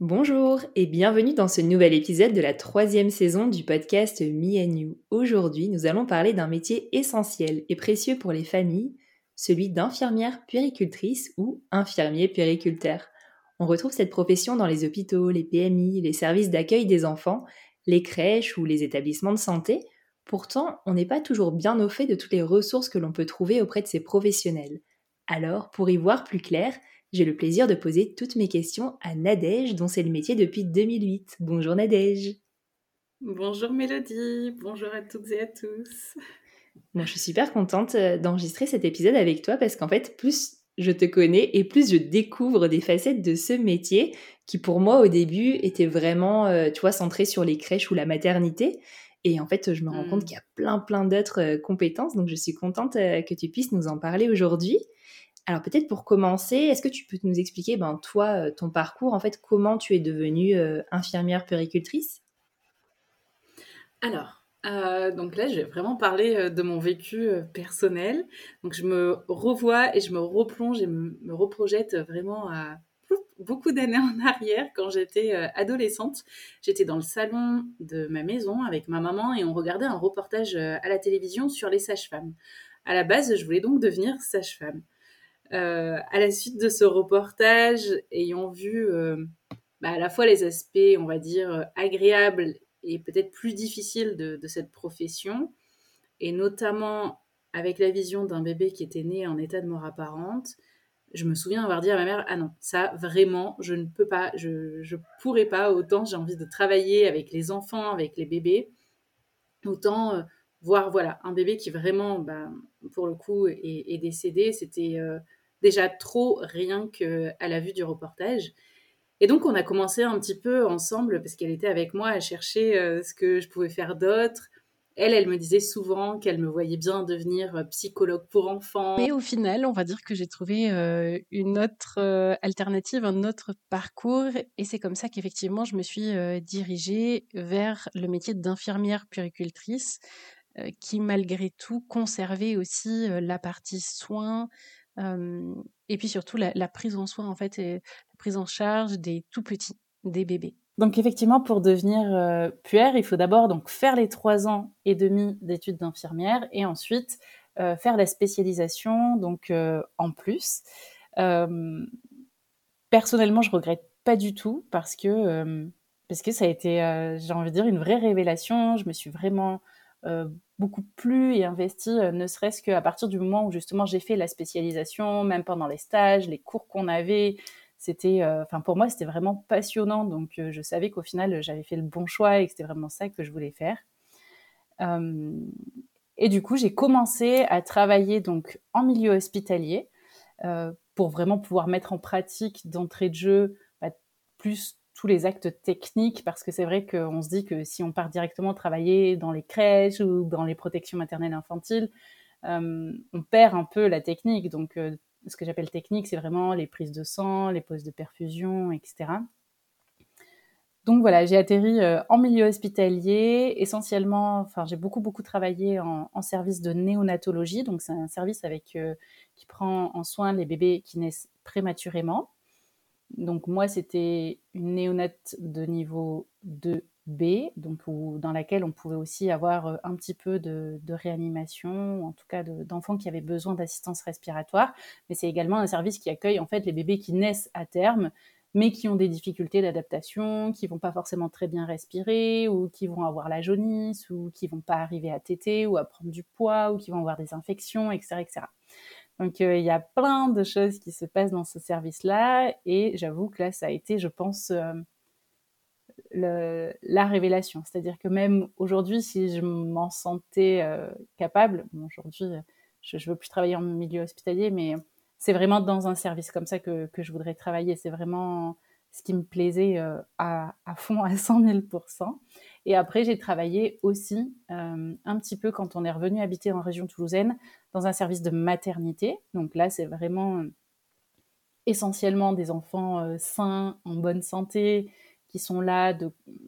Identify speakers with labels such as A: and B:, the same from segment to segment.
A: Bonjour et bienvenue dans ce nouvel épisode de la troisième saison du podcast Me and You. Aujourd'hui, nous allons parler d'un métier essentiel et précieux pour les familles, celui d'infirmière puéricultrice ou infirmier puériculteur. On retrouve cette profession dans les hôpitaux, les PMI, les services d'accueil des enfants, les crèches ou les établissements de santé. Pourtant, on n'est pas toujours bien au fait de toutes les ressources que l'on peut trouver auprès de ces professionnels. Alors, pour y voir plus clair, j'ai le plaisir de poser toutes mes questions à Nadège, dont c'est le métier depuis 2008. Bonjour Nadège.
B: Bonjour Mélodie, bonjour à toutes et à tous.
A: Moi, je suis super contente euh, d'enregistrer cet épisode avec toi parce qu'en fait, plus je te connais et plus je découvre des facettes de ce métier qui, pour moi, au début, était vraiment, euh, tu vois, centré sur les crèches ou la maternité. Et en fait, je me rends compte hmm. qu'il y a plein, plein d'autres euh, compétences. Donc, je suis contente que tu puisses nous en parler aujourd'hui. Alors peut-être pour commencer, est-ce que tu peux nous expliquer, ben, toi, euh, ton parcours, en fait, comment tu es devenue euh, infirmière péricultrice?
B: Alors, euh, donc là, je vais vraiment parler de mon vécu personnel. Donc je me revois et je me replonge et me, me reprojette vraiment à beaucoup d'années en arrière quand j'étais adolescente. J'étais dans le salon de ma maison avec ma maman et on regardait un reportage à la télévision sur les sages-femmes. À la base, je voulais donc devenir sage-femme. Euh, à la suite de ce reportage, ayant vu euh, bah, à la fois les aspects, on va dire, agréables et peut-être plus difficiles de, cette profession, et notamment avec la vision d'un bébé qui était né en état de mort apparente, je me souviens avoir dit à ma mère ah non ça vraiment je ne peux pas je je pourrais pas autant j'ai envie de travailler avec les enfants avec les bébés. Autant euh, voir voilà un bébé qui vraiment bah, pour le coup est, décédé c'était déjà trop rien qu'à la vue du reportage. Et donc, on a commencé un petit peu ensemble, parce qu'elle était avec moi, à chercher euh, ce que je pouvais faire d'autre. Elle, elle me disait souvent qu'elle me voyait bien devenir euh, psychologue pour enfants.
C: Et au final, on va dire que j'ai trouvé euh, une autre alternative, un autre parcours. Et c'est comme ça qu'effectivement, je me suis dirigée vers le métier d'infirmière puricultrice, qui malgré tout conservait aussi la partie soins, et puis surtout la, prise en soin en fait et la prise en charge des tout petits, des bébés.
B: Donc effectivement, pour devenir euh, puère, il faut d'abord donc faire les trois ans et demi d'études d'infirmière et ensuite euh, faire la spécialisation donc euh, en plus. personnellement, je regrette pas du tout parce que parce que ça a été, j'ai envie de dire, une vraie révélation. Je me suis vraiment beaucoup plus et investi, euh, ne serait-ce qu'à partir du moment où justement j'ai fait la spécialisation, même pendant les stages, les cours qu'on avait. C'était, euh, enfin pour moi, c'était vraiment passionnant. Donc euh, je savais qu'au final, j'avais fait le bon choix et que c'était vraiment ça que je voulais faire. et du coup, j'ai commencé à travailler donc en milieu hospitalier pour vraiment pouvoir mettre en pratique d'entrée de jeu bah, plus tous les actes techniques, parce que c'est vrai qu'on se dit que si on part directement travailler dans les crèches ou dans les protections maternelles infantiles, euh, on perd un peu la technique. Donc, euh, ce que j'appelle technique, c'est vraiment les prises de sang, les poses de perfusion, etc. donc voilà, j'ai atterri en milieu hospitalier, essentiellement, enfin j'ai beaucoup beaucoup travaillé en, service de néonatologie, donc c'est un service avec qui prend en soin les bébés qui naissent prématurément. Donc moi c'était une néonate de niveau 2B, donc dans laquelle on pouvait aussi avoir un petit peu de, réanimation, en tout cas d'enfants qui avaient besoin d'assistance respiratoire. Mais c'est également un service qui accueille en fait les bébés qui naissent à terme mais qui ont des difficultés d'adaptation, qui vont pas forcément très bien respirer, ou qui vont avoir la jaunisse, ou qui vont pas arriver à téter, ou à prendre du poids, ou qui vont avoir des infections, etc. etc. Donc euh, il y a plein de choses qui se passent dans ce service-là, et j'avoue que là, ça a été, je pense, euh, la révélation. C'est-à-dire que même aujourd'hui, si je m'en sentais euh, capable, aujourd'hui, je ne veux plus travailler en milieu hospitalier, mais c'est vraiment dans un service comme ça que, je voudrais travailler. C'est vraiment ce qui me plaisait euh, à, fond, à 100 000 Et après, j'ai travaillé aussi euh, un petit peu quand on est revenu habiter en région toulousaine dans un service de maternité. Donc là, c'est vraiment euh, essentiellement des enfants sains, en bonne santé, qui sont là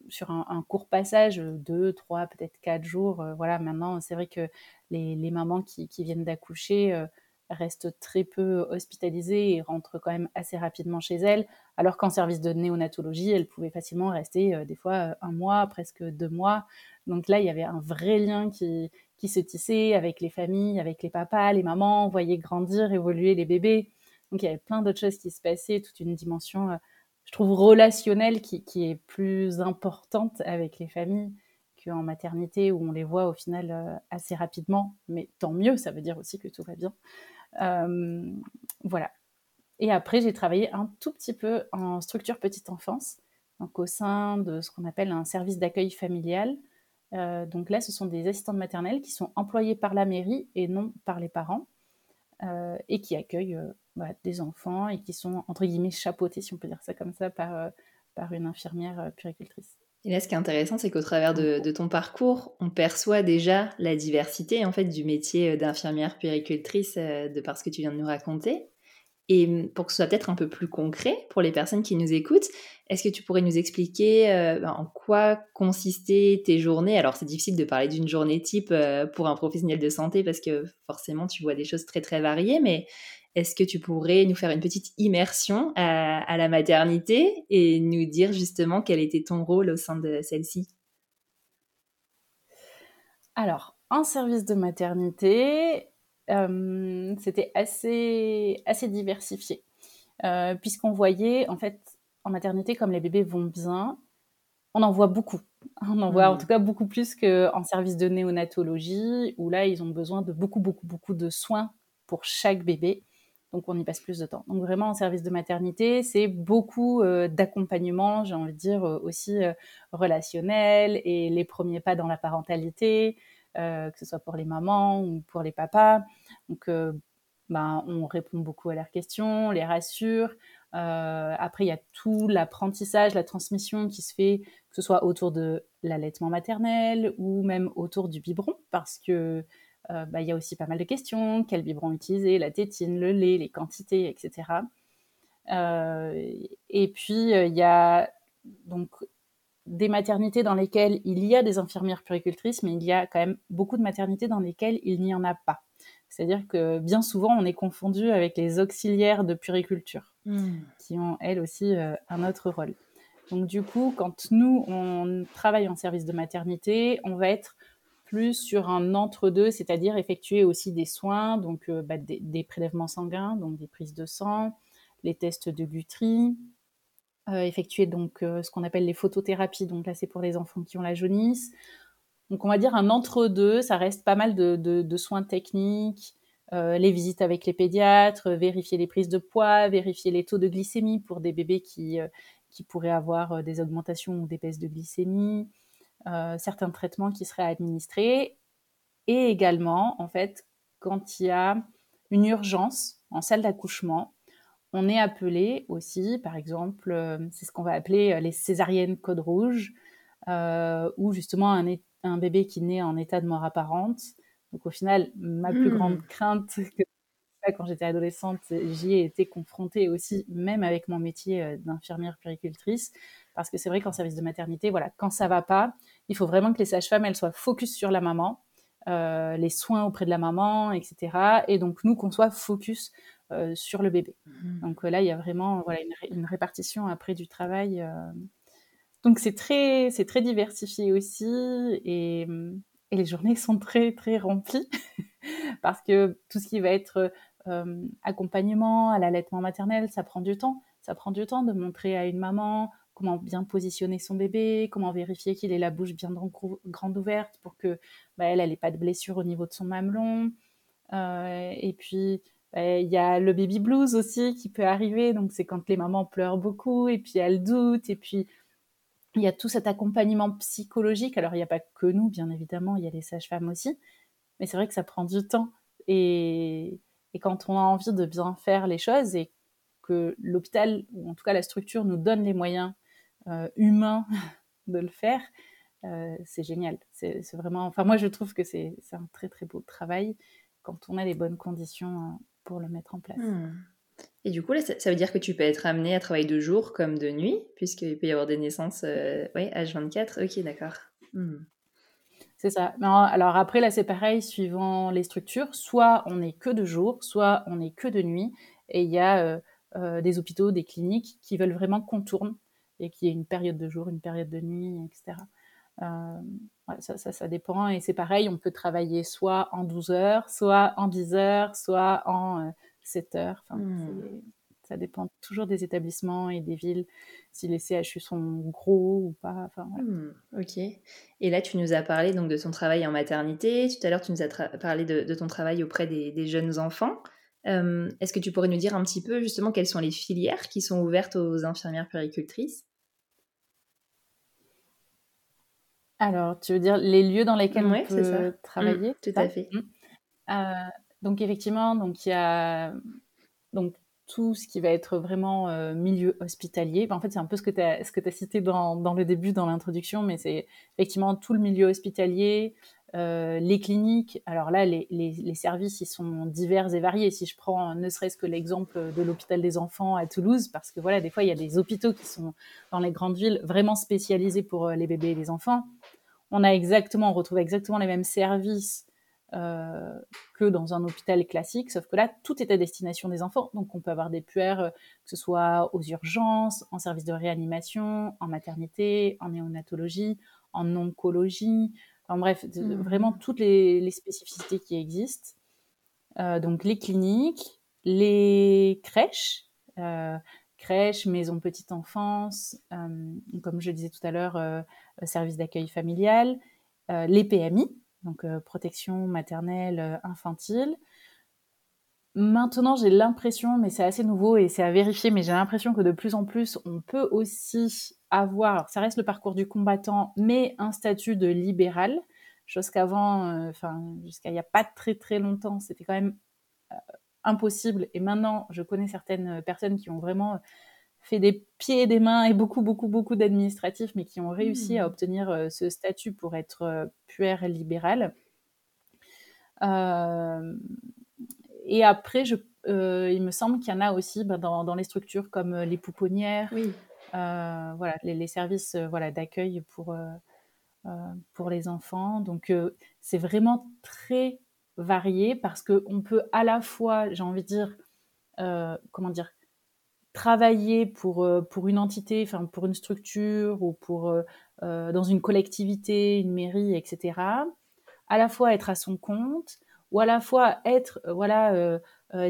B: sur un, court passage, deux, trois, peut-être quatre jours. voilà, maintenant, c'est vrai que les, mamans qui viennent d'accoucher reste très peu hospitalisée et rentre quand même assez rapidement chez elle, alors qu'en service de néonatologie, elle pouvait facilement rester euh, des fois euh, un mois, presque deux mois. Donc là, il y avait un vrai lien qui, se tissait avec les familles, avec les papas, les mamans, on voyait grandir, évoluer les bébés. Donc il y avait plein d'autres choses qui se passaient, toute une dimension, euh, je trouve, relationnelle qui, est plus importante avec les familles qu'en maternité où on les voit au final assez rapidement. Mais tant mieux, ça veut dire aussi que tout va bien. Euh, voilà. Et après, j'ai travaillé un tout petit peu en structure petite enfance, donc au sein de ce qu'on appelle un service d'accueil familial. Euh, donc là, ce sont des assistantes maternelles qui sont employées par la mairie et non par les parents, euh, et qui accueillent bah, des enfants et qui sont, entre guillemets, chapeautés, si on peut dire ça comme ça, par, par une infirmière puricultrice.
A: Et là, ce qui est intéressant, c'est qu'au travers de, ton parcours, on perçoit déjà la diversité en fait du métier euh, d'infirmière puéricultrice euh, de par ce que tu viens de nous raconter. Et hum, pour que ce soit peut-être un peu plus concret pour les personnes qui nous écoutent, est-ce que tu pourrais nous expliquer euh, ben, en quoi consistaient tes journées? Alors, c'est difficile de parler d'une journée type pour un professionnel de santé parce que forcément, tu vois des choses très très variées, mais est-ce que tu pourrais nous faire une petite immersion à, la maternité et nous dire justement quel était ton rôle au sein de celle-ci?
B: Alors, en service de maternité, euh, c'était assez, assez diversifié. Euh, puisqu'on voyait, en fait, en maternité, comme les bébés vont bien, on en voit beaucoup. On en voit en mmh. tout cas beaucoup plus qu'en service de néonatologie, où là, ils ont besoin de beaucoup, beaucoup, beaucoup de soins pour chaque bébé donc on y passe plus de temps. Donc vraiment en service de maternité, c'est beaucoup euh, d'accompagnement, j'ai envie de dire euh, aussi euh, relationnel et les premiers pas dans la parentalité, que ce soit pour les mamans ou pour les papas. Donc ben, on répond beaucoup à leurs questions, les rassure. après, il y a tout l'apprentissage, la transmission qui se fait, que ce soit autour de l'allaitement maternel ou même autour du biberon, parce que euh, bah, il y a aussi pas mal de questions. Quel biberon utiliser La tétine, le lait, les quantités, etc. Euh, et puis, euh, il y a donc des maternités dans lesquelles il y a des infirmières puricultrices, mais il y a quand même beaucoup de maternités dans lesquelles il n'y en a pas. C'est-à-dire que bien souvent, on est confondu avec les auxiliaires de puriculture, hmm. qui ont elles aussi un autre rôle. Donc du coup, quand nous, on travaille en service de maternité, on va être plus sur un entre-deux, c'est-à-dire effectuer aussi des soins, donc euh, bah, des, prélèvements sanguins, donc des prises de sang, les tests de Guthrie, euh, effectuer donc euh, ce qu'on appelle les photothérapies, donc là c'est pour les enfants qui ont la jaunisse. Donc on va dire un entre-deux, ça reste pas mal de, soins techniques, les visites avec les pédiatres, vérifier les prises de poids, vérifier les taux de glycémie pour des bébés qui, qui pourraient avoir des augmentations ou des baisses de glycémie, certains traitements qui seraient administrés. Et également, en fait, quand il y a une urgence en salle d'accouchement, on est appelé aussi, par exemple, euh, c'est ce qu'on va appeler euh, les césariennes code rouge, ou justement un, un, bébé qui naît en état de mort apparente. Donc au final, ma plus grande mmh. crainte que quand j'étais adolescente, j'y ai été confrontée aussi, même avec mon métier d'infirmière puricultrice, parce que c'est vrai qu'en service de maternité, voilà, quand ça va pas, il faut vraiment que les sages-femmes elles soient focus sur la maman, euh, les soins auprès de la maman, etc. Et donc nous qu'on soit focus euh, sur le bébé. Mmh. Donc là, il y a vraiment voilà une, une répartition après du travail. Donc c'est très c'est très diversifié aussi et, et les journées sont très très remplies parce que tout ce qui va être euh, accompagnement à l'allaitement maternel, ça prend du temps. Ça prend du temps de montrer à une maman comment bien positionner son bébé, comment vérifier qu'il ait la bouche bien grande ouverte pour que bah, elle n'ait pas de blessure au niveau de son mamelon. Euh, et puis bah, il y a le baby blues aussi qui peut arriver, donc c'est quand les mamans pleurent beaucoup et puis elles doutent et puis il y a tout cet accompagnement psychologique. Alors il n'y a pas que nous, bien évidemment, il y a les sages-femmes aussi, mais c'est vrai que ça prend du temps et, et quand on a envie de bien faire les choses et que l'hôpital, ou en tout cas la structure, nous donne les moyens euh, humains de le faire, euh, c'est génial. C'est vraiment. Enfin, moi, je trouve que c'est un très très beau travail quand on a les bonnes conditions euh, pour le mettre en place. Hmm.
A: Et du coup, là, ça, veut dire que tu peux être amené à travailler de jour comme de nuit, puisqu'il peut y avoir des naissances, oui, H24. Ok, d'accord. Hmm.
B: C'est ça. alors après, là, c'est pareil, suivant les structures. Soit on n'est que de jour, soit on n'est que de nuit. Et il y a euh, euh, des hôpitaux, des cliniques qui veulent vraiment qu'on tourne et qu'il y ait une période de jour, une période de nuit, etc. Euh, ça, ça, dépend. Et c'est pareil, on peut travailler soit en 12 heures, soit en 10 heures, soit en 7 heures. Enfin, mmh. Ça dépend toujours des établissements et des villes, si les CHU sont gros ou pas. Enfin,
A: hmm, ok. Et là, tu nous as parlé donc de ton travail en maternité. Tout à l'heure, tu nous as parlé de, ton travail auprès des, jeunes enfants. Euh, est-ce que tu pourrais nous dire un petit peu justement quelles sont les filières qui sont ouvertes aux infirmières péricultrices?
B: Alors, tu veux dire les lieux dans lesquels on peut travailler
A: mmh, Tout à fait.
B: Mmh. Euh, donc effectivement, donc il y a donc tout ce qui va être vraiment euh, milieu hospitalier. en fait, c'est un peu ce que tu as, as cité dans, dans, le début, dans l'introduction, mais c'est effectivement tout le milieu hospitalier, euh, les cliniques. Alors là, les, les, les, services, ils sont divers et variés. Si je prends ne serait-ce que l'exemple de l'hôpital des enfants à Toulouse, parce que voilà, des fois, il y a des hôpitaux qui sont dans les grandes villes vraiment spécialisés pour les bébés et les enfants. On a exactement, on retrouve exactement les mêmes services euh, que dans un hôpital classique, sauf que là, tout est à destination des enfants. Donc, on peut avoir des puères, euh, que ce soit aux urgences, en service de réanimation, en maternité, en néonatologie, en oncologie, en bref, mmh. vraiment toutes les, spécificités qui existent. Euh, donc, les cliniques, les crèches, crèches, maisons petite enfance, comme je disais tout à l'heure, service d'accueil familial, les PMI, donc euh, protection maternelle euh, infantile. Maintenant, j'ai l'impression, mais c'est assez nouveau et c'est à vérifier, mais j'ai l'impression que de plus en plus, on peut aussi avoir, ça reste le parcours du combattant, mais un statut de libéral, chose qu'avant, euh, enfin, jusqu'à il n'y a pas très très longtemps, c'était quand même impossible. Et maintenant, je connais certaines personnes qui ont vraiment fait des pieds et des mains et beaucoup, beaucoup, beaucoup d'administratifs, mais qui ont réussi à mmh. obtenir euh, ce statut pour être euh, puère libéral. Euh, et après, je, il me semble qu'il y en a aussi ben, dans, dans, les structures comme les pouponnières, oui. voilà, les, services voilà, d'accueil pour, pour les enfants. Donc, c'est vraiment très varié parce qu'on peut à la fois, j'ai envie de dire, comment dire, travailler pour, euh, pour une entité, enfin pour une structure ou pour euh, euh, dans une collectivité, une mairie, etc. À la fois être à son compte ou à la fois être voilà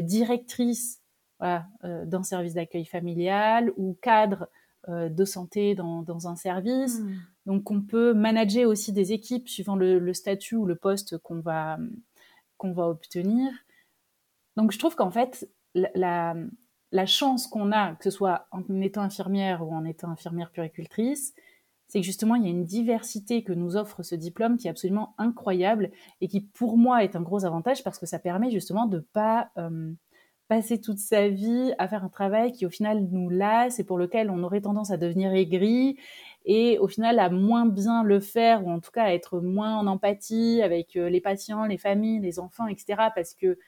B: directrice voilà, d'un service d'accueil familial ou cadre de santé dans, dans un service. Mmh. Donc on peut manager aussi des équipes suivant le, le statut ou le poste qu'on va qu'on va obtenir. Donc je trouve qu'en fait la, chance qu'on a, que ce soit en étant infirmière ou en étant infirmière puricultrice, c'est que justement, il y a une diversité que nous offre ce diplôme qui est absolument incroyable et qui, pour moi, est un gros avantage parce que ça permet justement de pas euh, passer toute sa vie à faire un travail qui, au final, nous lasse et pour lequel on aurait tendance à devenir aigri et, au final, à moins bien le faire ou en tout cas à être moins en empathie avec euh, les patients, les familles, les enfants, etc. parce que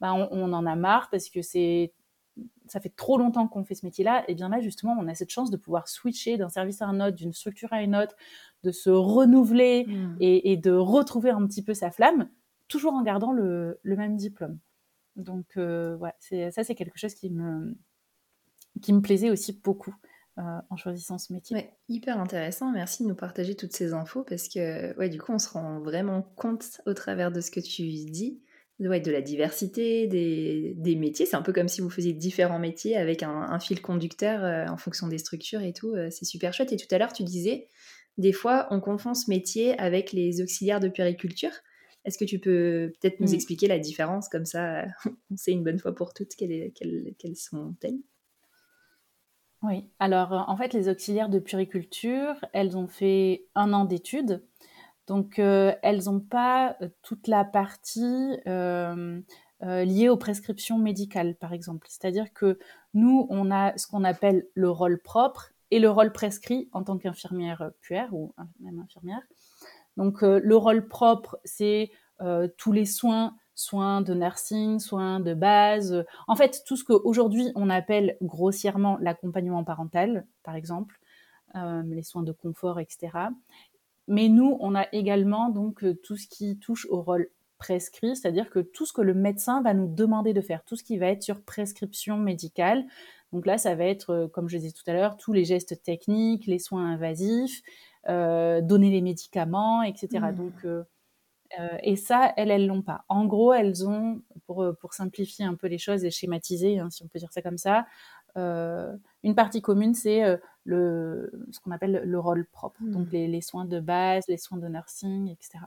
B: bah, on en a marre, parce que c'est ça fait trop longtemps qu'on fait ce métier-là, et bien là, justement, on a cette chance de pouvoir switcher d'un service à un autre, d'une structure à une autre, de se renouveler mmh. et, de retrouver un petit peu sa flamme, toujours en gardant le, même diplôme. Donc, euh, ça, c'est quelque chose qui me, qui me plaisait aussi beaucoup. Euh, en choisissant ce métier.
A: Ouais, hyper intéressant. Merci de nous partager toutes ces infos parce que ouais, du coup, on se rend vraiment compte au travers de ce que tu dis ouais, de la diversité des, des métiers. C'est un peu comme si vous faisiez différents métiers avec un, fil conducteur euh, en fonction des structures et tout. Euh, c'est super chouette. Et tout à l'heure, tu disais, des fois, on confond ce métier avec les auxiliaires de puériculture. Est-ce que tu peux peut-être nous expliquer la différence? Comme ça On sait une bonne fois pour toutes quelles, quelles, quelles sont-elles
B: oui, alors en fait, les auxiliaires de puriculture, elles ont fait un an d'études. Donc, euh, elles n'ont pas euh, toute la partie euh, liée aux prescriptions médicales, par exemple. C'est-à-dire que nous, on a ce qu'on appelle le rôle propre et le rôle prescrit en tant qu'infirmière puère ou même infirmière. Donc, le rôle propre, c'est tous les soins soins de nursing, soins de base, en fait tout ce qu'aujourd'hui on appelle grossièrement l'accompagnement parental, par exemple, euh, les soins de confort, etc. Mais nous, on a également donc euh, tout ce qui touche au rôle prescrit, c'est-à-dire que tout ce que le médecin va nous demander de faire, tout ce qui va être sur prescription médicale. Donc là, ça va être, euh, comme je disais tout à l'heure, tous les gestes techniques, les soins invasifs, donner les médicaments, etc. Mmh. Donc euh, et ça, elles, elles l'ont pas. En gros, elles ont, pour, euh, pour simplifier un peu les choses et schématiser, hein, si on peut dire ça comme ça, euh, une partie commune, c'est le, ce qu'on appelle le rôle propre, hmm. donc les, les, soins de base, les soins de nursing, etc.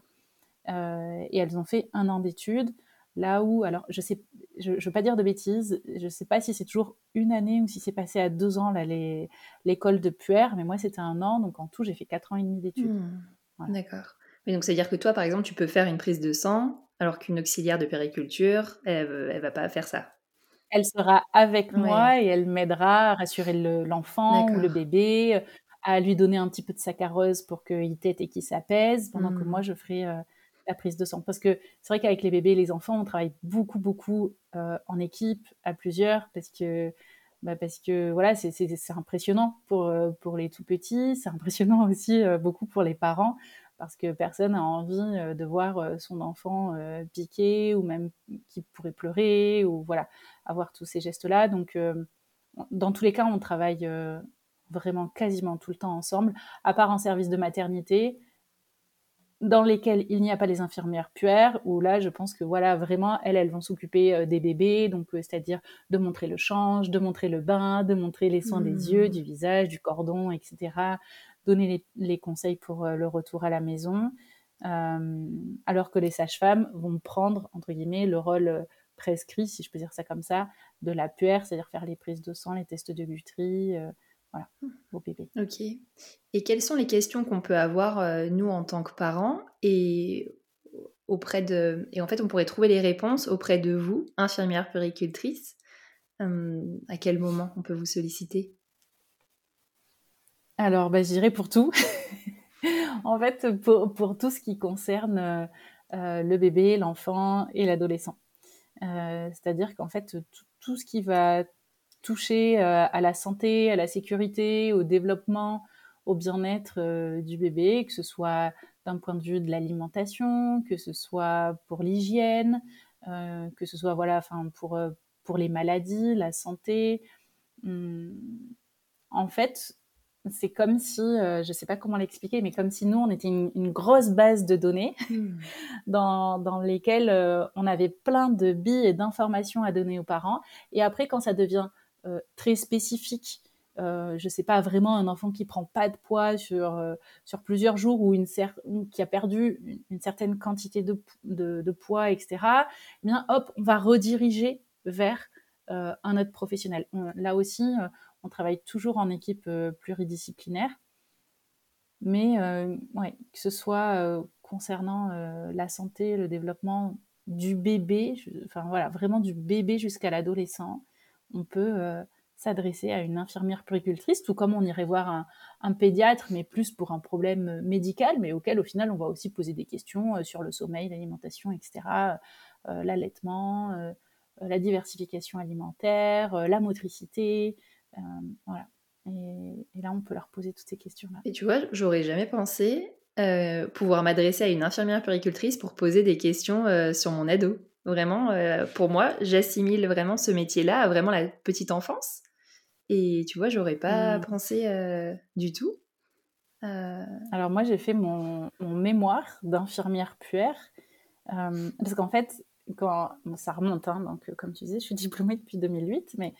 B: et elles ont fait un an d'études, là où, alors je sais, je, veux pas dire de bêtises, je sais pas si c'est toujours une année ou si c'est passé à deux ans là l'école de puère, mais moi c'était un an, donc en tout j'ai fait quatre ans et demi d'études.
A: Hmm. D'accord. Mais donc, c'est-à-dire que toi, par exemple, tu peux faire une prise de sang, alors qu'une auxiliaire de périculture, elle, ne va pas faire ça.
B: Elle sera avec moi et elle m'aidera à rassurer l'enfant ou le bébé, à lui donner un petit peu de saccharose pour qu'il tète et qu'il s'apaise, pendant que mmh. moi, je ferai euh, la prise de sang. Parce que c'est vrai qu'avec les bébés et les enfants, on travaille beaucoup, beaucoup euh, en équipe, à plusieurs, parce que bah parce que voilà, c'est impressionnant pour, euh, pour les tout petits, c'est impressionnant aussi beaucoup pour les parents parce que personne n'a envie euh, de voir euh, son enfant euh, piquer ou même qui pourrait pleurer ou voilà, avoir tous ces gestes-là. Donc, dans tous les cas, on travaille vraiment quasiment tout le temps ensemble, à part en service de maternité, dans lesquels il n'y a pas les infirmières puères, où là, je pense que voilà, vraiment, elles, elles vont s'occuper des bébés, donc c'est-à-dire de montrer le change, de montrer le bain, de montrer les soins des yeux, mmh. du visage, du cordon, etc., donner les, conseils pour euh, le retour à la maison, euh, alors que les sages-femmes vont prendre, entre guillemets, le rôle euh, prescrit, si je peux dire ça comme ça, de la puère, c'est-à-dire faire les prises de sang, les tests de guterie, voilà, au bébé.
A: Ok. Et quelles sont les questions qu'on peut avoir, nous, en tant que parents, et auprès de... Et en fait, on pourrait trouver les réponses auprès de vous, infirmière péricultrice. à quel moment on peut vous solliciter?
B: Alors, bah, j'irai pour tout. en fait, pour, tout ce qui concerne euh, euh, le bébé, l'enfant et l'adolescent. Euh, c'est-à-dire qu'en fait, tout, ce qui va toucher à la santé, à la sécurité, au développement, au bien-être du bébé, que ce soit d'un point de vue de l'alimentation, que ce soit pour l'hygiène, que ce soit voilà, enfin pour les maladies, la santé. Hum, en fait, c'est comme si, euh, je ne sais pas comment l'expliquer, mais comme si nous, on était une, grosse base de données hmm. dans, dans, lesquelles euh, on avait plein de billes et d'informations à donner aux parents. Et après, quand ça devient euh, très spécifique, je ne sais pas, vraiment un enfant qui prend pas de poids sur, sur plusieurs jours ou une qui a perdu une, certaine quantité de, de, de, poids, etc., eh bien, hop, on va rediriger vers un autre professionnel. là aussi, on travaille toujours en équipe euh, pluridisciplinaire. Mais euh, que ce soit euh, concernant la santé, le développement du bébé, enfin voilà, vraiment du bébé jusqu'à l'adolescent, on peut s'adresser à une infirmière puricultrice, tout comme on irait voir un, pédiatre, mais plus pour un problème médical, mais auquel au final on va aussi poser des questions sur le sommeil, l'alimentation, etc., l'allaitement, la diversification alimentaire, la motricité, voilà. Et, et, là, on peut leur poser toutes ces questions-là.
A: Et tu vois, j'aurais jamais pensé pouvoir m'adresser à une infirmière puricultrice pour poser des questions sur mon ado. Vraiment, pour moi, j'assimile vraiment ce métier-là à vraiment la petite enfance. Et tu vois, j'aurais pas mmh. pensé du tout.
B: Alors moi, j'ai fait mon, mémoire d'infirmière puère. parce qu'en fait, quand, ça remonte, hein, donc comme tu disais, je suis diplômée depuis 2008, mais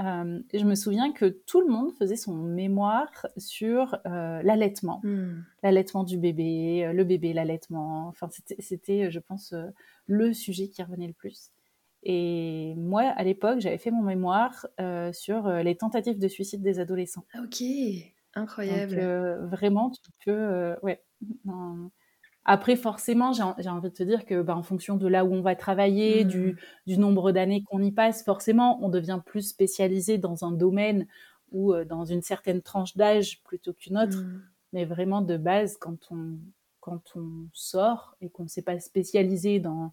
B: euh, je me souviens que tout le monde faisait son mémoire sur euh, l'allaitement, hmm. l'allaitement du bébé, euh, le bébé, l'allaitement. Enfin, c'était, je pense, le sujet qui revenait le plus. Et moi, à l'époque, j'avais fait mon mémoire sur les tentatives de suicide des adolescents.
A: Ah, ok, incroyable.
B: Donc, vraiment, tu peux, ouais. Après, forcément, j'ai envie de te dire que, bah, en fonction de là où on va travailler, du, mmh. nombre d'années qu'on y passe, forcément, on devient plus spécialisé dans un domaine ou euh, dans une certaine tranche d'âge plutôt qu'une autre. Mmh. Mais vraiment, de base, quand on, quand on sort et qu'on ne s'est pas spécialisé dans,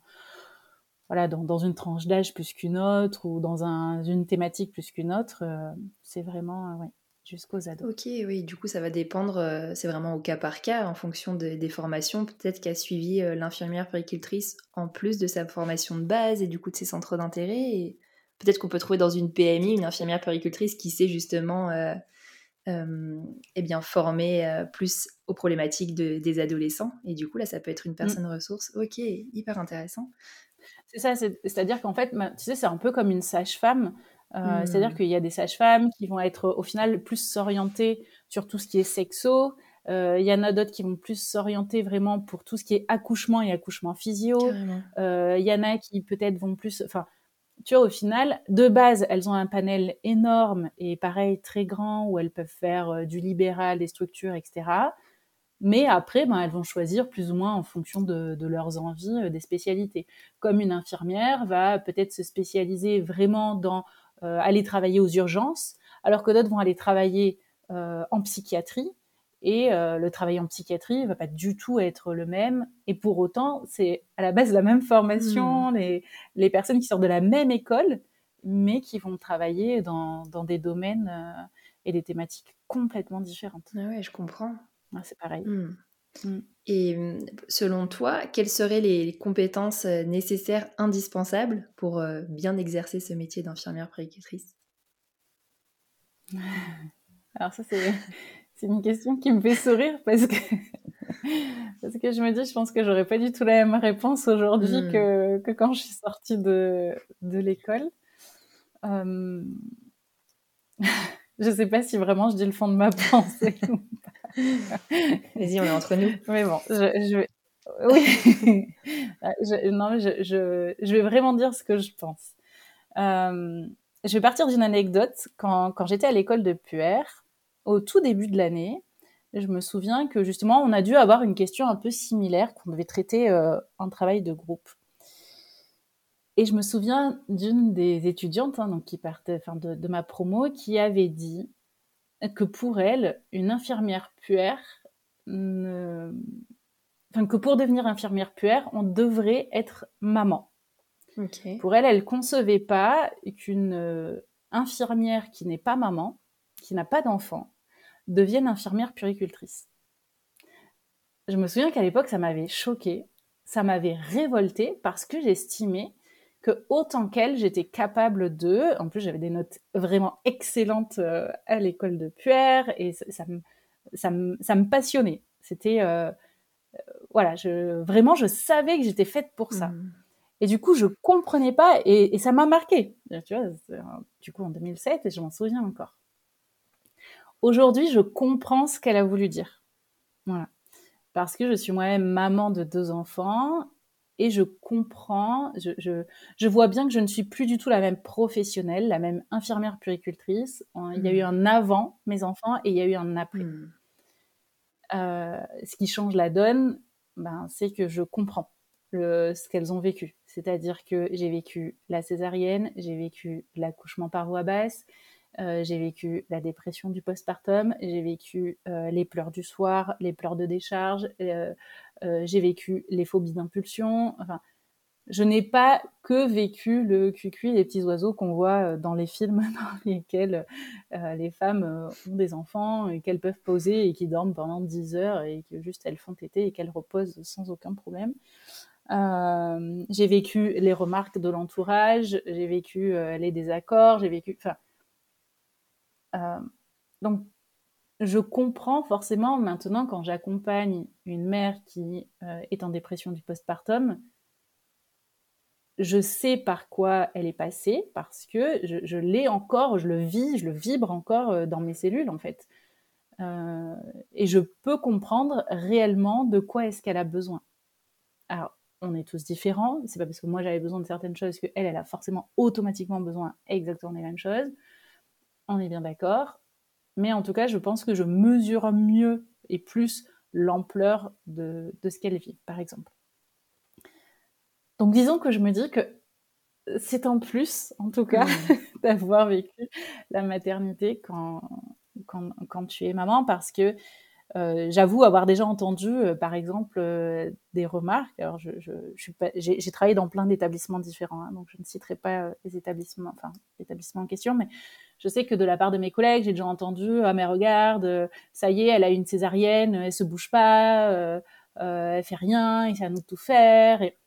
B: voilà, dans, dans une tranche d'âge plus qu'une autre ou dans un, une thématique plus qu'une autre, euh, c'est vraiment, euh, ouais, jusqu'aux ados.
A: Ok, oui, du coup ça va dépendre, euh, c'est vraiment au cas par cas, en fonction des formations. Peut-être qu'a suivi euh, l'infirmière péricultrice en plus de sa formation de base et du coup de ses centres d'intérêt. Et peut-être qu'on peut trouver dans une PMI une infirmière péricultrice qui sait justement euh, eh bien, former plus aux problématiques des adolescents. Et du coup là ça peut être une mmh. personne ressource. Ok, hyper intéressant.
B: C'est ça, c'est-à-dire qu'en fait, tu sais, c'est un peu comme une sage-femme. Euh, c'est-à-dire hmm. qu'il y a des sages-femmes qui vont être au final plus s'orienter sur tout ce qui est sexo. Euh, il y en a d'autres qui vont plus s'orienter vraiment pour tout ce qui est accouchement et accouchement physio. Euh, il y en a qui peut-être vont plus... Enfin, tu vois, au final, de base, elles ont un panel énorme et pareil, très grand, où elles peuvent faire du libéral, des structures, etc. Mais après, ben, elles vont choisir plus ou moins en fonction de, de leurs envies des spécialités. Comme une infirmière va peut-être se spécialiser vraiment dans aller travailler aux urgences, alors que d'autres vont aller travailler euh, en psychiatrie. Et euh, le travail en psychiatrie ne va pas du tout être le même. Et pour autant, c'est à la base la même formation, hmm. les, les, personnes qui sortent de la même école, mais qui vont travailler dans, dans des domaines et des thématiques complètement différentes.
A: Ah ouais, je comprends.
B: c'est pareil.
A: Hmm. Hmm. Et selon toi, quelles seraient les compétences nécessaires, indispensables pour bien exercer ce métier d'infirmière prééducatrice?
B: Alors ça, c'est, une question qui me fait sourire parce que, parce que je me dis, je pense que j'aurais pas du tout la même réponse aujourd'hui mmh. que, que, quand je suis sortie de, de l'école. Euh... je sais pas si vraiment je dis le fond de ma pensée
A: Vas-y, on est entre nous.
B: Mais bon, je, vais. Oui. non, je, je, vais vraiment dire ce que je pense. Euh, je vais partir d'une anecdote. Quand, quand j'étais à l'école de Puer, au tout début de l'année, je me souviens que justement, on a dû avoir une question un peu similaire qu'on devait traiter euh, en travail de groupe. Et je me souviens d'une des étudiantes, hein, donc qui partait, enfin de, de, ma promo, qui avait dit que pour elle, une infirmière puère, enfin, que pour devenir infirmière puère, on devrait être maman. Pour elle, elle concevait pas qu'une euh, infirmière qui n'est pas maman, qui n'a pas d'enfant, devienne infirmière puricultrice. Je me souviens qu'à l'époque, ça m'avait choquée, ça m'avait révoltée parce que j'estimais que autant qu'elle, j'étais capable de. En plus, j'avais des notes vraiment excellentes euh, à l'école de Puer et ça, me, ça, me, ça, me, passionnait. C'était euh, euh, voilà, je, vraiment, je savais que j'étais faite pour ça. Mmh. Et du coup, je comprenais pas et, ça m'a marqué. Tu vois, du coup, en 2007, et je m'en souviens encore. Aujourd'hui, je comprends ce qu'elle a voulu dire. Voilà. Parce que je suis moi-même maman de deux enfants et je comprends, je, je, je, vois bien que je ne suis plus du tout la même professionnelle, la même infirmière puricultrice. Il y a eu mmh. un avant mes enfants et il y a eu un après. Mmh. Euh, ce qui change la donne, ben, c'est que je comprends le, ce qu'elles ont vécu. C'est-à-dire que j'ai vécu la césarienne, j'ai vécu l'accouchement par voie basse, euh, j'ai vécu la dépression du postpartum, j'ai vécu euh, les pleurs du soir, les pleurs de décharge, euh, j'ai vécu les phobies d'impulsion. Enfin, je n'ai pas que vécu le cuicui les petits oiseaux qu'on voit dans les films dans lesquels les femmes ont des enfants et qu'elles peuvent poser et qui dorment pendant 10 heures et que juste elles font téter et qu'elles reposent sans aucun problème. j'ai vécu les remarques de l'entourage, j'ai vécu les désaccords, j'ai vécu. Enfin, donc je comprends forcément maintenant quand j'accompagne une mère qui euh, est en dépression du postpartum, je sais par quoi elle est passée parce que je, l'ai encore, je le vis, je le vibre encore euh, dans mes cellules en fait. Euh, et je peux comprendre réellement de quoi est-ce qu'elle a besoin. Alors, on est tous différents. C'est pas parce que moi j'avais besoin de certaines choses que elle, elle a forcément automatiquement besoin exactement des mêmes choses. On est bien d'accord. Mais en tout cas, je pense que je mesure mieux et plus l'ampleur de, ce qu'elle vit, par exemple. Donc disons que je me dis que c'est en plus, en tout cas, mmh. d'avoir vécu la maternité quand, quand, tu es maman, parce que euh, j'avoue avoir déjà entendu, euh, par exemple, euh, des remarques. Alors, je, j'ai, travaillé dans plein d'établissements différents, hein, donc je ne citerai pas les établissements, enfin, l'établissement en question, mais je sais que de la part de mes collègues, j'ai déjà entendu Ah, mais regarde, ça y est, elle a une césarienne, elle se bouge pas, euh, elle fait rien, et c'est à nous de tout faire. Et,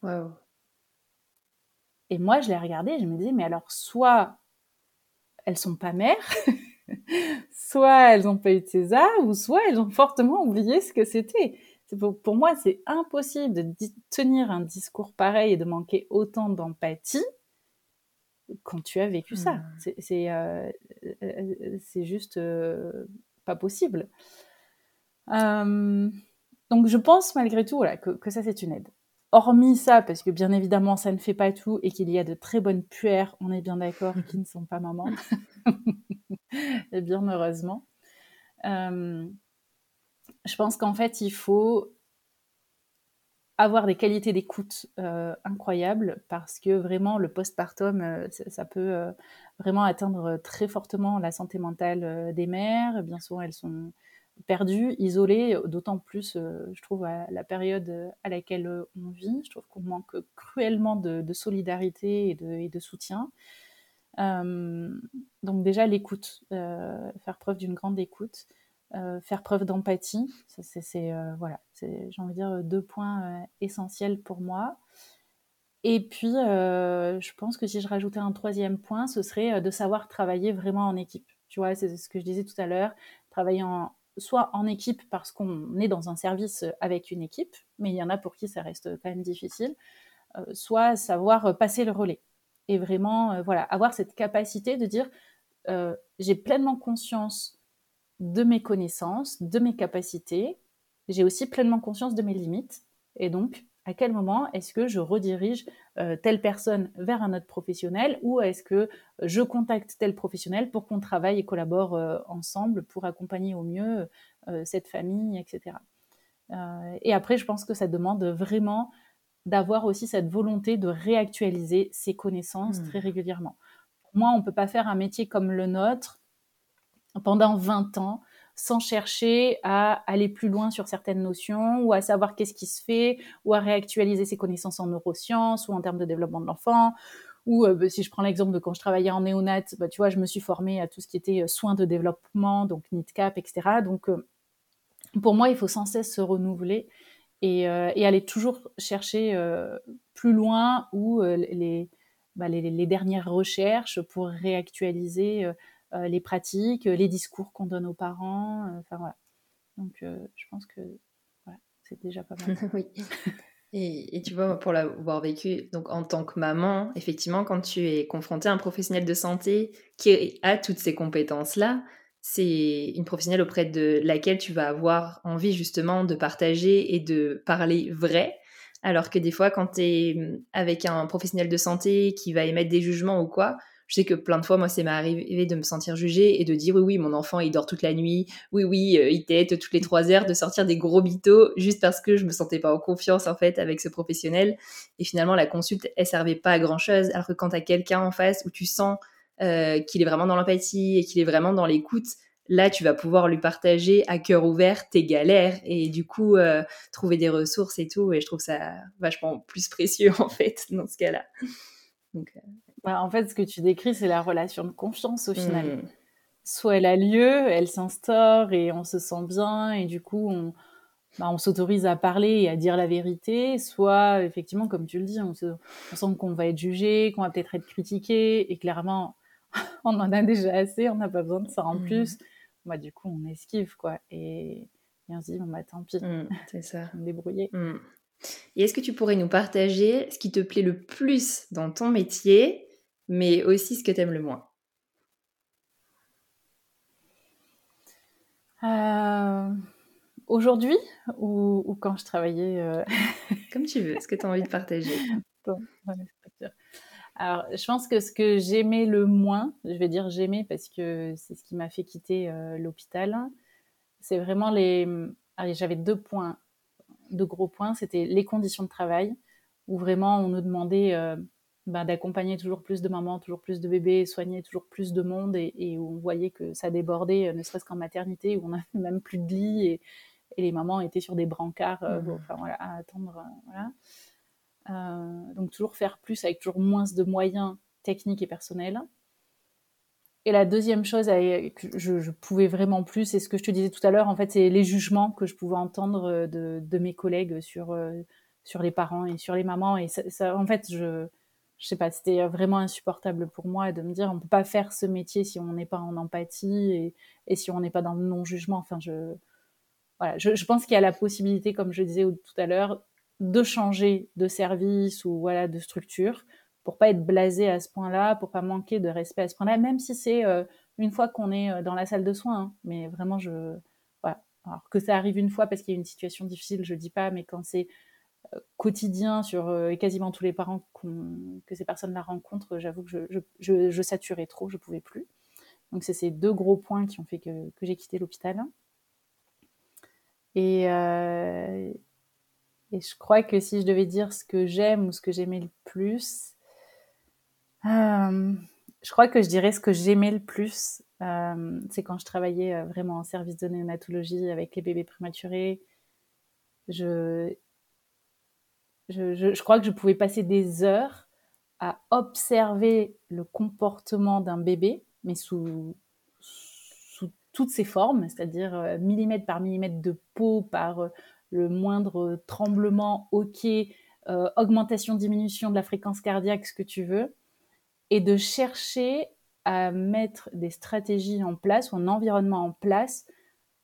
B: et moi, je l'ai regardée je me disais Mais alors, soit elles sont pas mères, soit elles ont pas eu de César, ou soit elles ont fortement oublié ce que c'était. Pour, pour, moi, c'est impossible de tenir un discours pareil et de manquer autant d'empathie quand tu as vécu ça. C'est euh, euh, juste euh, pas possible. donc je pense malgré tout voilà, que, que ça c'est une aide. Hormis ça, parce que bien évidemment ça ne fait pas tout et qu'il y a de très bonnes puères, on est bien d'accord, qui ne sont pas mamans. et bien heureusement. Euh, je pense qu'en fait, il faut avoir des qualités d'écoute euh, incroyables parce que vraiment le postpartum, euh, ça, peut vraiment atteindre très fortement la santé mentale des mères. Bien souvent, elles sont perdues, isolées, d'autant plus, je trouve, à la période à laquelle on vit. Je trouve qu'on manque cruellement de, solidarité et de soutien. Euh, donc déjà l'écoute, euh, faire preuve d'une grande écoute, euh, faire preuve d'empathie, c'est voilà, j'ai envie de dire deux points essentiels pour moi. Et puis, je pense que si je rajoutais un troisième point, ce serait de savoir travailler vraiment en équipe. Tu vois, c'est ce que je disais tout à l'heure, travailler en, soit en équipe parce qu'on est dans un service avec une équipe, mais il y en a pour qui ça reste quand même difficile, soit savoir passer le relais et vraiment euh, voilà avoir cette capacité de dire euh, j'ai pleinement conscience de mes connaissances, de mes capacités, j'ai aussi pleinement conscience de mes limites et donc à quel moment est-ce que je redirige euh, telle personne vers un autre professionnel ou est-ce que je contacte tel professionnel pour qu'on travaille et collabore ensemble pour accompagner au mieux cette famille, etc. et après, je pense que ça demande vraiment d'avoir aussi cette volonté de réactualiser ses connaissances très mmh. régulièrement. Pour moi, on ne peut pas faire un métier comme le nôtre pendant 20 ans sans chercher à aller plus loin sur certaines notions ou à savoir qu'est-ce qui se fait ou à réactualiser ses connaissances en neurosciences ou en termes de développement de l'enfant ou euh, bah, si je prends l'exemple de quand je travaillais en néonat, bah, tu vois, je me suis formée à tout ce qui était euh, soins de développement, donc NITCAP, etc. Donc, euh, pour moi, il faut sans cesse se renouveler et, aller toujours chercher plus loin ou bah, les, les, dernières recherches pour réactualiser les pratiques, les discours qu'on donne aux parents. Enfin voilà. Donc je pense que c'est déjà pas mal.
A: oui. Et, tu vois, pour l'avoir vécu, donc en tant que maman, effectivement, quand tu es confrontée à un professionnel de santé qui a toutes ces compétences-là, c'est une professionnelle auprès de laquelle tu vas avoir envie justement de partager et de parler vrai. Alors que des fois, quand tu es mmh, avec un professionnel de santé qui va émettre des jugements ou quoi, je sais que plein de fois, moi, c'est m'est arrivé de me sentir jugée et de dire oui, oui, mon enfant, il dort toute la nuit, oui, oui, euh, il tète toutes les trois heures, de sortir des gros mythos juste parce que je me sentais pas en confiance, en fait, avec ce professionnel. Et finalement, la consulte, elle servait pas à grand chose. Alors que quand as quelqu'un en face où tu sens euh, qu'il est vraiment dans l'empathie et qu'il est vraiment dans l'écoute, là, tu vas pouvoir lui partager à cœur ouvert tes galères et du coup, euh, trouver des ressources et tout. Et je trouve ça vachement plus précieux, en fait, dans ce cas-là.
B: Donc, bah, en fait, ce que tu décris, c'est la relation de confiance au final. Mmh. Soit elle a lieu, elle s'instaure et on se sent bien et du coup, on, bah, on s'autorise à parler et à dire la vérité, soit effectivement, comme tu le dis, on, se, sent qu'on va être jugé, qu'on va peut-être être critiqué et clairement, on en a déjà assez, on n'a pas besoin de ça en mmh. plus. Bah, du coup, on esquive quoi et, on se dit, bon, bah tant pis,
A: mmh, c'est ça.
B: on débrouiller.
A: Et est-ce que tu pourrais nous partager ce qui te plaît le plus dans ton métier mais aussi ce que tu aimes le moins
B: euh, Aujourd'hui ou, quand je travaillais euh,
A: Comme tu veux, ce que tu as envie de partager.
B: Alors, je pense que ce que j'aimais le moins, je vais dire j'aimais parce que c'est ce qui m'a fait quitter euh, l'hôpital, c'est vraiment les. J'avais deux points, deux gros points. C'était les conditions de travail, où vraiment on nous demandait bah, d'accompagner toujours plus de mamans, toujours plus de bébés, soigner toujours plus de monde et, où on voyait que ça débordait, euh, ne serait-ce qu'en maternité, où on n'avait même plus de lit et, les mamans étaient sur des brancards euh, mmh. enfin, voilà, à attendre. Euh, donc toujours faire plus avec toujours moins de moyens techniques et personnels. Et la deuxième chose que je, pouvais vraiment plus, c'est ce que je te disais tout à l'heure, en fait, c'est les jugements que je pouvais entendre de, mes collègues sur, sur les parents et sur les mamans. Et ça en fait, je, je sais pas, c'était vraiment insupportable pour moi de me dire on peut pas faire ce métier si on n'est pas en empathie et, si on n'est pas dans le non-jugement. Enfin, je, voilà, je pense qu'il y a la possibilité, comme je disais tout à l'heure, de changer de service ou voilà de structure pour pas être blasé à ce point-là, pour pas manquer de respect à ce point-là, même si c'est euh, une fois qu'on est euh, dans la salle de soins. Hein. Mais vraiment, je, voilà. Alors que ça arrive une fois parce qu'il y a une situation difficile, je dis pas, mais quand c'est quotidien sur euh, quasiment tous les parents que ces personnes-là rencontrent, j'avoue que je, saturais trop, je pouvais plus. Donc c'est ces deux gros points qui ont fait que, j'ai quitté l'hôpital. Et, euh, et je crois que si je devais dire ce que j'aime ou ce que j'aimais le plus, euh, je crois que je dirais ce que j'aimais le plus, c'est quand je travaillais vraiment en service de néonatologie avec les bébés prématurés. Je, crois que je pouvais passer des heures à observer le comportement d'un bébé, mais sous, toutes ses formes, c'est-à-dire euh, millimètre par millimètre de peau, par euh, le moindre tremblement, ok, euh, augmentation, diminution de la fréquence cardiaque, ce que tu veux, et de chercher à mettre des stratégies en place ou un environnement en place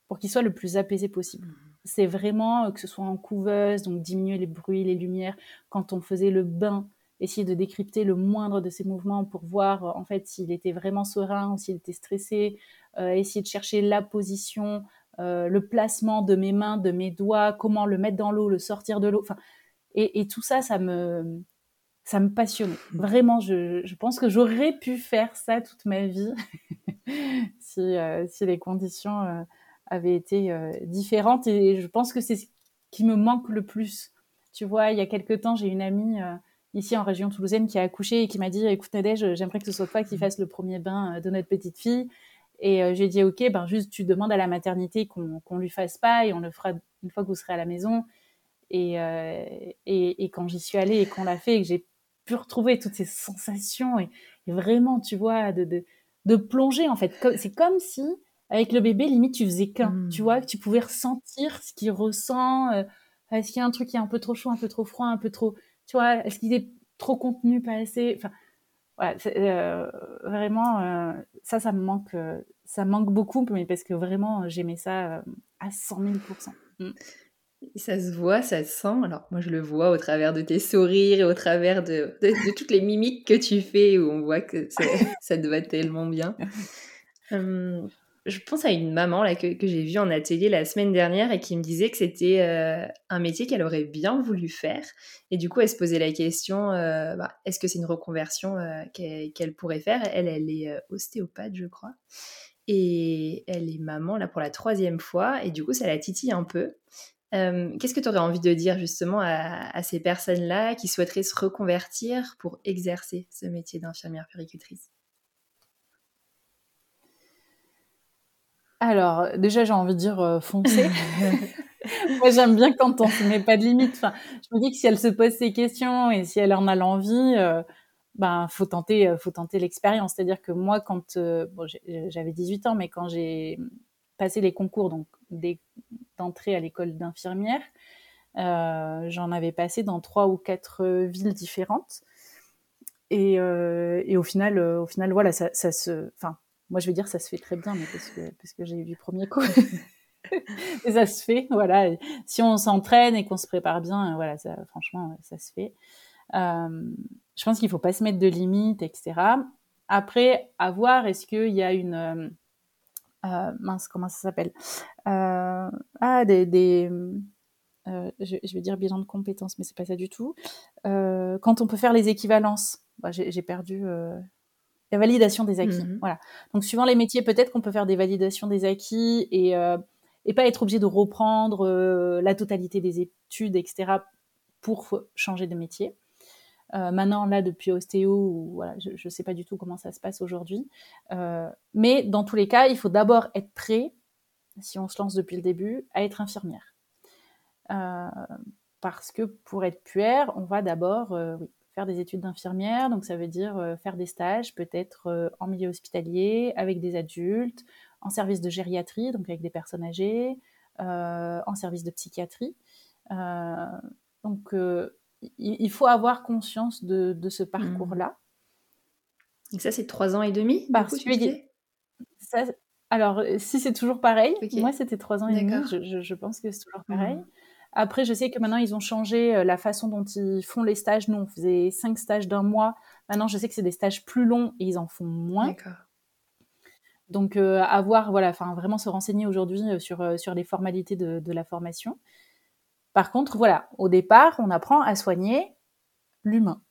B: pour qu'il soit le plus apaisé possible. Mmh c'est vraiment euh, que ce soit en couveuse, donc diminuer les bruits, les lumières, quand on faisait le bain, essayer de décrypter le moindre de ses mouvements pour voir euh, en fait s'il était vraiment serein ou s'il était stressé, euh, essayer de chercher la position, le placement de mes mains, de mes doigts, comment le mettre dans l'eau, le sortir de l'eau, enfin, et, tout ça, ça me, ça me passionnait. Vraiment, je, pense que j'aurais pu faire ça toute ma vie si, si les conditions avait été euh, différente et je pense que c'est ce qui me manque le plus. Tu vois, il y a quelques temps, j'ai une amie euh, ici en région toulousaine qui a accouché et qui m'a dit écoute Nadège, j'aimerais que ce soit toi qui fasses le premier bain euh, de notre petite fille. Et j'ai dit ok, ben juste tu demandes à la maternité qu'on ne lui fasse pas et on le fera une fois que vous serez à la maison. Et, et, et, quand j'y suis allée et qu'on l'a fait et que j'ai pu retrouver toutes ces sensations et, vraiment, tu vois, de, de, de plonger en fait. C'est comme si avec le bébé, limite, tu faisais qu'un. Tu vois, que tu pouvais ressentir ce qu'il ressent. Euh, est-ce qu'il y a un truc qui est un peu trop chaud, un peu trop froid, un peu trop. Tu vois, est-ce qu'il est trop contenu, pas assez Enfin, voilà, euh, vraiment, euh, ça, ça me manque. ça me manque beaucoup, mais parce que vraiment, j'aimais ça à 100 000 mm.
A: Ça se voit, ça se sent. Alors moi je le vois au travers de tes sourires et au travers de, de, toutes les mimiques que tu fais où on voit que ça te va tellement bien. Hum, je pense à une maman là, que, j'ai vue en atelier la semaine dernière et qui me disait que c'était euh, un métier qu'elle aurait bien voulu faire. Et du coup, elle se posait la question euh, bah, est-ce que c'est une reconversion euh, qu'elle pourrait faire? Elle, elle est ostéopathe, je crois. Et elle est maman là pour la troisième fois. Et du coup, ça la titille un peu. Qu'est-ce que tu aurais envie de dire justement à, ces personnes-là qui souhaiteraient se reconvertir pour exercer ce métier d'infirmière puricultrice?
B: Alors, déjà, j'ai envie de dire foncer. Moi, j'aime bien quand on ne met pas de limite. Enfin, je me dis que si elle se pose ces questions et si elle en a l'envie, ben faut tenter, faut tenter l'expérience. C'est-à-dire que moi, quand bon, j'avais 18 ans, mais quand j'ai passé les concours donc d'entrée à l'école d'infirmière, euh, j'en avais passé dans trois ou quatre euh, villes différentes. Et, euh, et au final, au final, voilà, ça, ça se, enfin, moi je vais dire ça se fait très bien, mais parce que parce que j'ai eu du premier coup. et ça se fait, voilà. si on s'entraîne et qu'on se prépare bien, voilà, ça, franchement, ça se fait. Euh, je pense qu'il faut pas se mettre de limites, etc. Après, à voir, est-ce qu'il y a une euh, mince, comment ça s'appelle? Euh, Ah, des, des euh, je, je, vais dire bilan de compétences, mais c'est pas ça du tout. Euh, quand on peut faire les équivalences, bah, j'ai perdu euh, la validation des acquis. Mhm. Voilà. Donc suivant les métiers, peut-être qu'on peut faire des validations des acquis et euh, et pas être obligé de reprendre la totalité des études, etc. pour changer de métier. Euh, maintenant, là, depuis ostéo, voilà, je ne sais pas du tout comment ça se passe aujourd'hui. Euh, mais dans tous les cas, il faut d'abord être prêt, si on se lance depuis le début, à être infirmière. Euh, parce que pour être puère, on va d'abord oui, faire des études d'infirmière. Donc, ça veut dire faire des stages, peut-être en milieu hospitalier, avec des adultes, en service de gériatrie, donc avec des personnes âgées, en service de psychiatrie. donc, il faut avoir conscience de, ce mmh. parcours-là.
A: Et ça, c'est trois ans et demi
B: Parce que ça, alors, si c'est toujours pareil, moi c'était trois ans et demi, je, pense que c'est toujours pareil. Mmh. Après, je sais que maintenant ils ont changé euh, la façon dont ils font les stages. Nous, on faisait cinq stages d'un mois. Maintenant, je sais que c'est des stages plus longs et ils en font moins. Donc, euh, avoir, voilà, enfin, vraiment se renseigner aujourd'hui euh, sur, sur les formalités de la formation. Par contre, voilà, au départ, on apprend à soigner l'humain.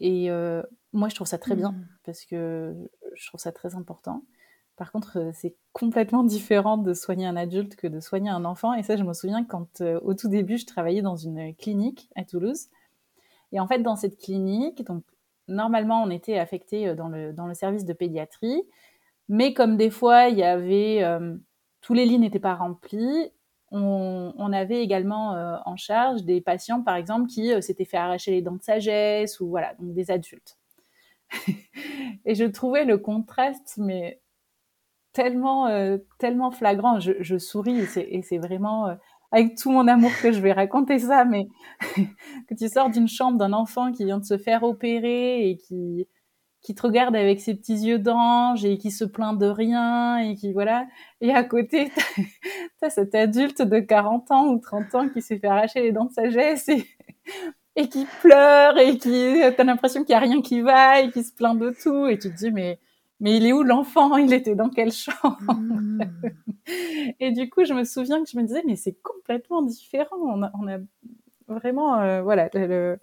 B: Et euh, moi, je trouve ça très bien mmh. parce que je trouve ça très important. Par contre, euh, c'est complètement différent de soigner un adulte que de soigner un enfant. Et ça, je me souviens quand, euh, au tout début, je travaillais dans une clinique à Toulouse. Et en fait, dans cette clinique, donc normalement, on était affecté dans le, dans le service de pédiatrie. Mais comme des fois, il y avait tous les lits n'étaient pas remplis, on, avait également euh, en charge des patients, par exemple, qui euh, s'étaient fait arracher les dents de sagesse ou voilà, donc des adultes. et je trouvais le contraste, mais tellement, euh, tellement flagrant. Je, souris et c'est vraiment avec tout mon amour que je vais raconter ça, mais que tu sors d'une chambre d'un enfant qui vient de se faire opérer et qui qui te regarde avec ses petits yeux d'ange et qui se plaint de rien et qui voilà et à côté t'as cet adulte de 40 ans ou 30 ans qui s'est fait arracher les dents de sagesse et, et qui pleure et qui t'as l'impression qu'il y a rien qui va et qui se plaint de tout et tu te dis mais mais il est où l'enfant? Il était dans quelle chambre? Mmh. Et du coup, je me souviens que je me disais, mais c'est complètement différent. On a, on a vraiment, euh, voilà, le,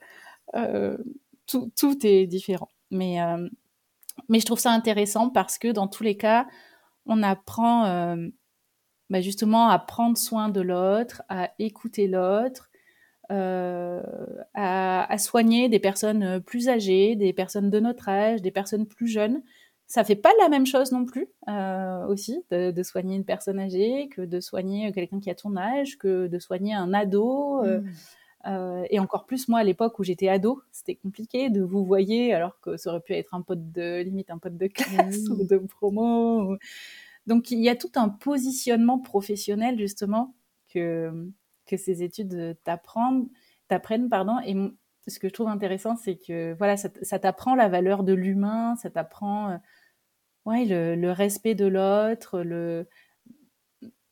B: euh, tout, tout est différent. Mais, euh, mais je trouve ça intéressant parce que dans tous les cas, on apprend bah justement à prendre soin de l'autre, à écouter l'autre, euh, à, soigner des personnes plus âgées, des personnes de notre âge, des personnes plus jeunes. Ça fait pas la même chose non plus aussi de, soigner une personne âgée que de soigner quelqu'un qui a ton âge, que de soigner un ado. Mmh. Euh, et encore plus moi à l'époque où j'étais ado, c'était compliqué de vous voyer alors que ça aurait pu être un pote de limite un pote de classe ou de promo. Donc il y a tout un positionnement professionnel justement que que ces études t'apprennent, t'apprennent pardon. Et ce que je trouve intéressant, c'est que voilà, ça, t'apprend la valeur de l'humain, ça t'apprend euh, ouais le, respect de l'autre,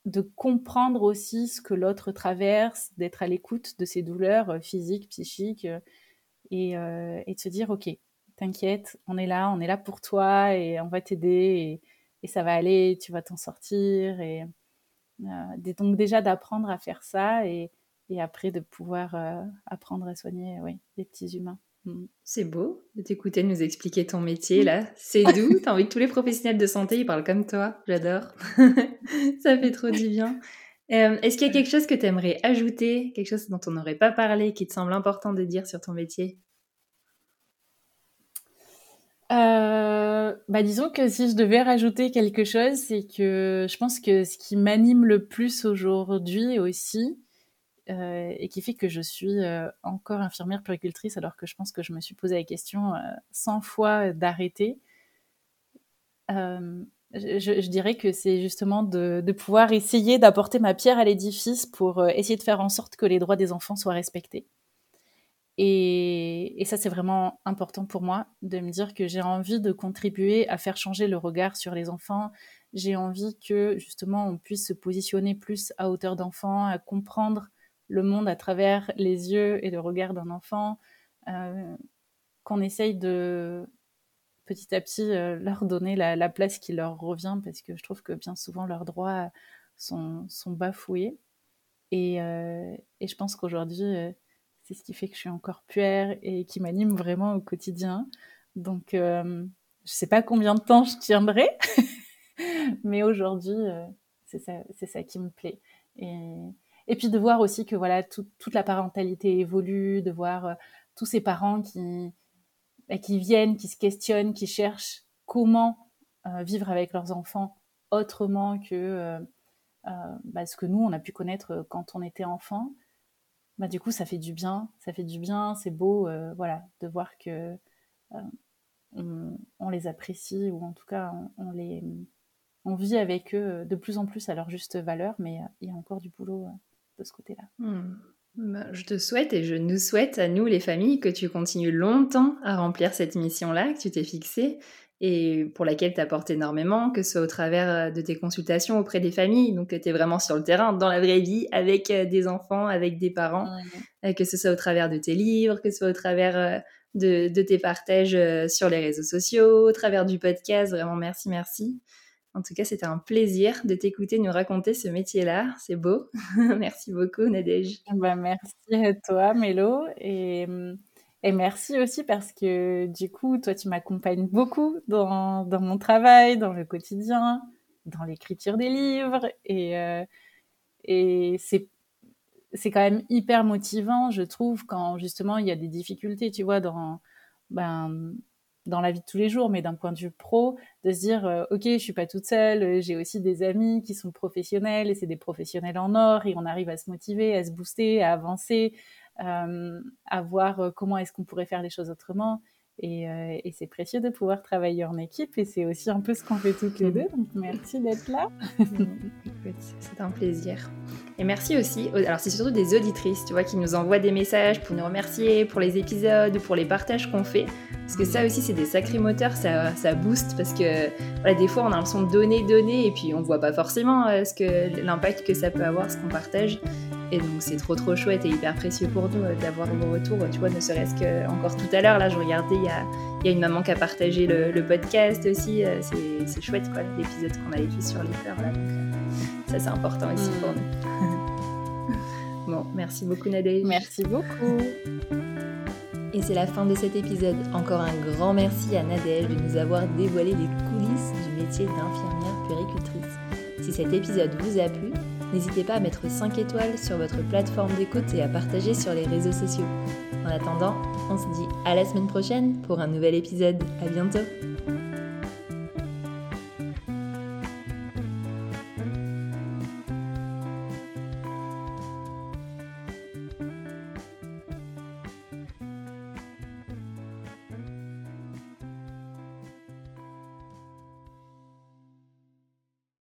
B: de comprendre aussi ce que l'autre traverse, d'être à l'écoute de ses douleurs euh, physiques, psychiques, euh, euh, et, de se dire, ok, t'inquiète, on est là, on est là pour toi, et on va t'aider, et, ça va aller, tu vas t'en sortir, et donc déjà d'apprendre à faire ça, et, après de pouvoir apprendre à soigner oui, les petits humains.
A: Mm. C'est beau de t'écouter nous expliquer ton métier là. C'est doux. T'as envie que tous les professionnels de santé ils parlent comme toi. J'adore. Ça fait trop du bien. Euh, est-ce qu'il y a quelque chose que tu aimerais ajouter, quelque chose dont on n'aurait pas parlé, qui te semble important de dire sur ton métier?
B: Euh, bah disons que si je devais rajouter quelque chose, c'est que je pense que ce qui m'anime le plus aujourd'hui aussi, et qui fait que je suis euh, encore infirmière puricultrice alors que je pense que je me suis posé la question 100 fois d'arrêter, je, dirais que c'est justement de, de, pouvoir essayer d'apporter ma pierre à l'édifice pour essayer de faire en sorte que les droits des enfants soient respectés. Et, ça, c'est vraiment important pour moi de me dire que j'ai envie de contribuer à faire changer le regard sur les enfants. J'ai envie que justement on puisse se positionner plus à hauteur d'enfant, à comprendre le monde à travers les yeux et le regard d'un enfant, euh, qu'on essaye de petit à petit euh, leur donner la, place qui leur revient parce que je trouve que bien souvent leurs droits sont, bafoués. Et, euh, et je pense qu'aujourd'hui, c'est ce qui fait que je suis encore puère et qui m'anime vraiment au quotidien. Donc, je sais pas combien de temps je tiendrai, mais aujourd'hui, c'est ça, ça, qui me plaît. Et, et, puis de voir aussi que voilà, toute la parentalité évolue, de voir euh, tous ces parents qui, bah, qui viennent, qui se questionnent, qui cherchent comment euh, vivre avec leurs enfants autrement que bah, ce que nous, on a pu connaître quand on était enfant. Bah, du coup, ça fait du bien, ça fait du bien, c'est beau, euh, voilà, de voir que euh, on, les apprécie ou en tout cas on, les, on vit avec eux de plus en plus à leur juste valeur, mais il y a encore du boulot euh, de ce côté-là.
A: Hmm. Bah, je te souhaite et je nous souhaite à nous les familles que tu continues longtemps à remplir cette mission-là que tu t'es fixée et pour laquelle tu apportes énormément, que ce soit au travers euh, de tes consultations auprès des familles, donc tu es vraiment sur le terrain, dans la vraie vie, avec euh, des enfants, avec des parents, euh, que ce soit au travers de tes livres, que ce soit au travers de, de, tes partages sur les réseaux sociaux, au travers du podcast, vraiment merci, merci. En tout cas, c'était un plaisir de t'écouter nous raconter ce métier-là. C'est beau. merci beaucoup, Nadège.
B: Bah, merci à toi, Mélo. Et hum, et merci aussi parce que du coup, toi, tu m'accompagnes beaucoup dans, dans, mon travail, dans le quotidien, dans l'écriture des livres. Et, euh, et c'est, c'est quand même hyper motivant, je trouve, quand justement il y a des difficultés, tu vois, dans, ben, dans la vie de tous les jours, mais d'un point de vue pro, de se dire, euh, OK, je suis pas toute seule, j'ai aussi des amis qui sont professionnels et c'est des professionnels en or et on arrive à se motiver, à se booster, à avancer, euh, à voir euh, comment est-ce qu'on pourrait faire les choses autrement. Euh, et, c'est précieux de pouvoir travailler en équipe et c'est aussi un peu ce qu'on fait toutes les deux. Donc merci d'être là.
A: c'est un plaisir. Et merci aussi, alors c'est surtout des auditrices, tu vois, qui nous envoient des messages pour nous remercier pour les épisodes, pour les partages qu'on fait. Parce que ça aussi, c'est des sacrés moteurs, ça, ça booste parce que des fois, on a l'impression de donner, donner et puis on voit pas forcément ce que l'impact que ça peut avoir, ce qu'on partage. Et donc c'est trop trop chouette et hyper précieux pour nous euh, d'avoir vos retours, tu vois, ne serait-ce que encore tout à l'heure, là je regardais, il y a, y a, une maman qui a partagé le, podcast aussi, euh, c'est chouette quoi, l'épisode qu'on avait fait sur les fleurs là, donc euh, ça c'est important aussi pour nous. bon, merci beaucoup Nadège.
B: Merci beaucoup.
A: Et c'est la fin de cet épisode. Encore un grand merci à Nadège de nous avoir dévoilé les coulisses du métier d'infirmière péricultrice. Si cet épisode vous a plu, N'hésitez pas à mettre 5 étoiles sur votre plateforme d'écoute et à partager sur les réseaux sociaux. En attendant, on se dit à la semaine prochaine pour un nouvel épisode. À bientôt!